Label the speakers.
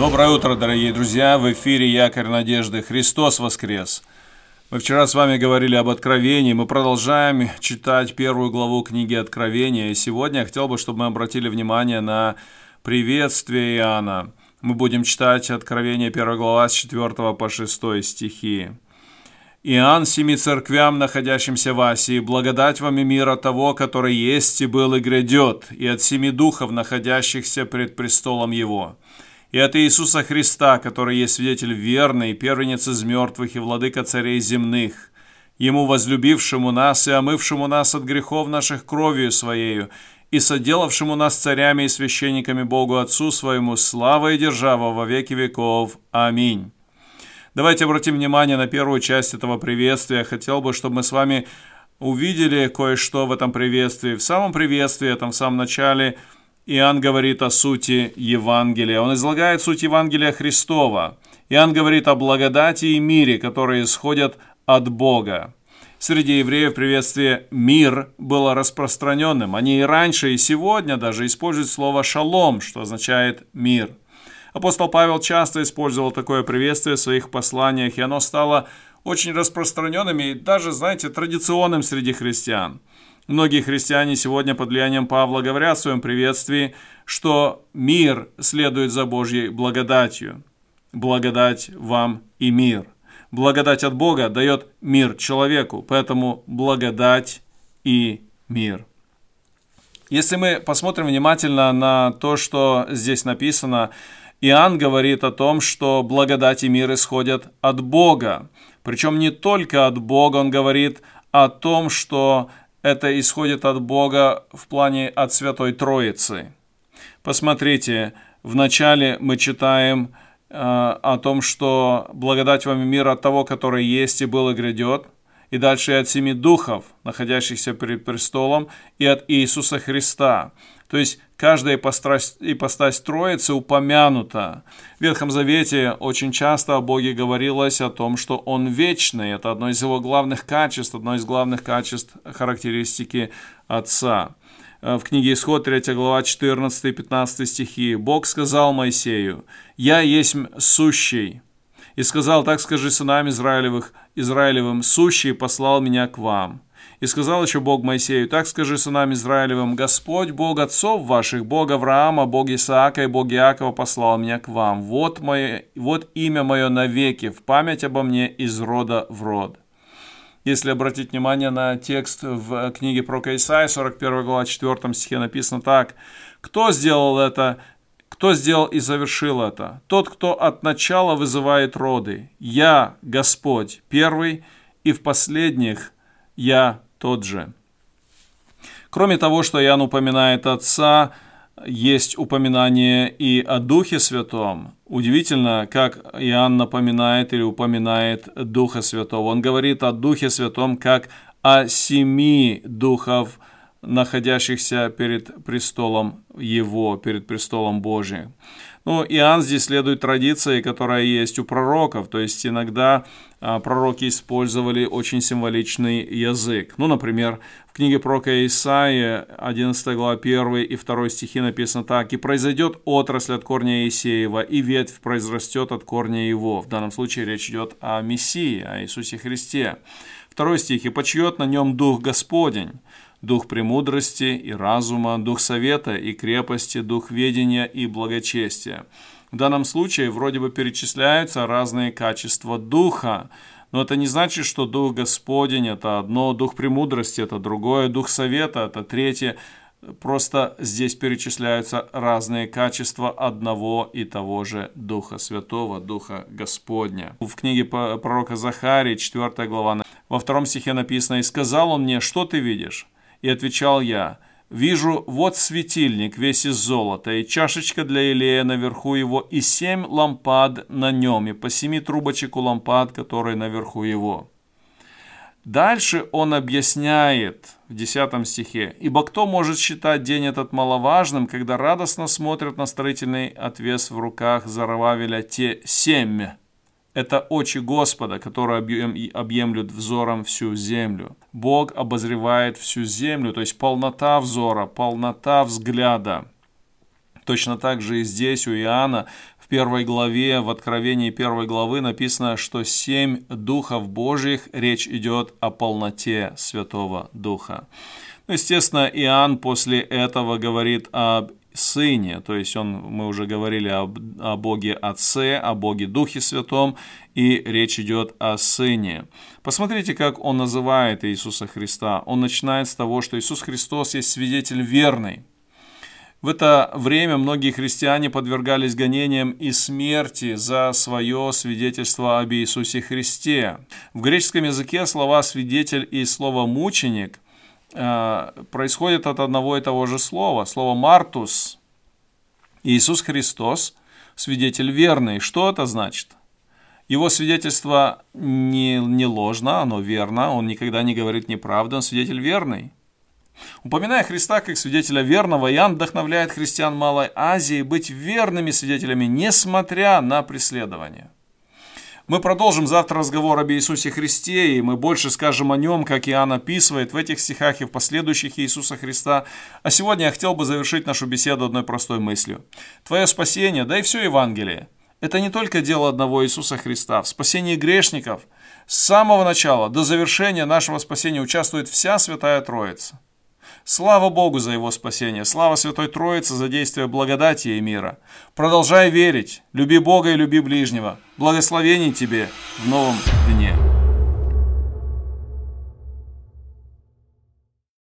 Speaker 1: Доброе утро, дорогие друзья! В эфире Якорь Надежды. Христос воскрес! Мы вчера с вами говорили об Откровении. Мы продолжаем читать первую главу книги Откровения. И сегодня я хотел бы, чтобы мы обратили внимание на приветствие Иоанна. Мы будем читать Откровение 1 глава с 4 по 6 стихи. Иоанн семи церквям, находящимся в Асии, благодать вам и мир от того, который есть и был и грядет, и от семи духов, находящихся пред престолом Его, и от Иисуса Христа, который есть свидетель верный, первенец из мертвых и владыка царей земных, Ему возлюбившему нас и омывшему нас от грехов наших кровью Своею, и соделавшему нас царями и священниками Богу Отцу Своему, слава и держава во веки веков. Аминь. Давайте обратим внимание на первую часть этого приветствия. Хотел бы, чтобы мы с вами увидели кое-что в этом приветствии. В самом приветствии, там в самом начале, Иоанн говорит о сути Евангелия. Он излагает суть Евангелия Христова. Иоанн говорит о благодати и мире, которые исходят от Бога. Среди евреев приветствие «мир» было распространенным. Они и раньше, и сегодня даже используют слово «шалом», что означает «мир». Апостол Павел часто использовал такое приветствие в своих посланиях, и оно стало очень распространенным и даже, знаете, традиционным среди христиан. Многие христиане сегодня под влиянием Павла говорят в своем приветствии, что мир следует за Божьей благодатью. Благодать вам и мир. Благодать от Бога дает мир человеку, поэтому благодать и мир. Если мы посмотрим внимательно на то, что здесь написано, Иоанн говорит о том, что благодать и мир исходят от Бога. Причем не только от Бога, он говорит о том, что это исходит от Бога в плане от Святой Троицы. Посмотрите, вначале мы читаем э, о том, что благодать вам и мир от того, который есть и был и грядет, и дальше от семи духов, находящихся перед престолом, и от Иисуса Христа. То есть каждая ипостась, ипостась Троицы упомянута. В Ветхом Завете очень часто о Боге говорилось о том, что Он вечный. Это одно из Его главных качеств, одно из главных качеств характеристики Отца. Э, в книге Исход, 3 глава, 14-15 стихи. «Бог сказал Моисею, «Я есть сущий». И сказал, так скажи сынам Израилевых, Израилевым, «Сущий послал меня к вам». И сказал еще Бог Моисею, так скажи сынам Израилевым, Господь, Бог отцов ваших, Бог Авраама, Бог Исаака и Бог Иакова послал меня к вам. Вот, мое, вот имя мое навеки, в память обо мне из рода в род. Если обратить внимание на текст в книге про Исаия, 41 глава, 4 стихе написано так. «Кто сделал это? Кто сделал и завершил это? Тот, кто от начала вызывает роды. Я, Господь, первый, и в последних я тот же. Кроме того, что Иоанн упоминает Отца, есть упоминание и о Духе Святом. Удивительно, как Иоанн напоминает или упоминает Духа Святого. Он говорит о Духе Святом как о семи духов, находящихся перед престолом Его, перед престолом Божиим. Ну, Иоанн здесь следует традиции, которая есть у пророков, то есть иногда а, пророки использовали очень символичный язык. Ну, например, в книге пророка Исаия, 11 глава 1 и 2 стихи написано так. «И произойдет отрасль от корня Иисеева, и ветвь произрастет от корня его». В данном случае речь идет о Мессии, о Иисусе Христе. Второй стих. «И почьет на нем Дух Господень, дух премудрости и разума, дух совета и крепости, дух ведения и благочестия. В данном случае вроде бы перечисляются разные качества духа, но это не значит, что дух Господень – это одно, дух премудрости – это другое, дух совета – это третье. Просто здесь перечисляются разные качества одного и того же Духа Святого, Духа Господня. В книге пророка Захарии, 4 глава, во втором стихе написано «И сказал он мне, что ты видишь?» И отвечал я, «Вижу, вот светильник весь из золота, и чашечка для Илея наверху его, и семь лампад на нем, и по семи трубочек у лампад, которые наверху его». Дальше он объясняет в 10 стихе, «Ибо кто может считать день этот маловажным, когда радостно смотрят на строительный отвес в руках Зарававеля те семь?» Это очи Господа, которые объемлют взором всю землю. Бог обозревает всю землю, то есть полнота взора, полнота взгляда. Точно так же и здесь у Иоанна в первой главе, в Откровении первой главы написано, что семь духов Божьих, речь идет о полноте Святого Духа. Естественно, Иоанн после этого говорит об Сыне, то есть он, мы уже говорили об, о Боге Отце, о Боге Духе Святом, и речь идет о Сыне. Посмотрите, как он называет Иисуса Христа. Он начинает с того, что Иисус Христос есть свидетель верный. В это время многие христиане подвергались гонениям и смерти за свое свидетельство об Иисусе Христе. В греческом языке слова «свидетель» и слово «мученик» э, происходят от одного и того же слова. Слово «мартус». Иисус Христос – свидетель верный. Что это значит? Его свидетельство не, не ложно, оно верно, он никогда не говорит неправду, он свидетель верный. Упоминая Христа как свидетеля верного, Иоанн вдохновляет христиан Малой Азии быть верными свидетелями, несмотря на преследование. Мы продолжим завтра разговор об Иисусе Христе, и мы больше скажем о нем, как Иоанн описывает в этих стихах и в последующих Иисуса Христа. А сегодня я хотел бы завершить нашу беседу одной простой мыслью. Твое спасение, да и все Евангелие, это не только дело одного Иисуса Христа. В спасении грешников с самого начала до завершения нашего спасения участвует вся Святая Троица. Слава Богу за его спасение, слава Святой Троице за действие благодати и мира. Продолжай верить, люби Бога и люби ближнего. Благословений тебе в новом дне.